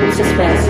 in suspense.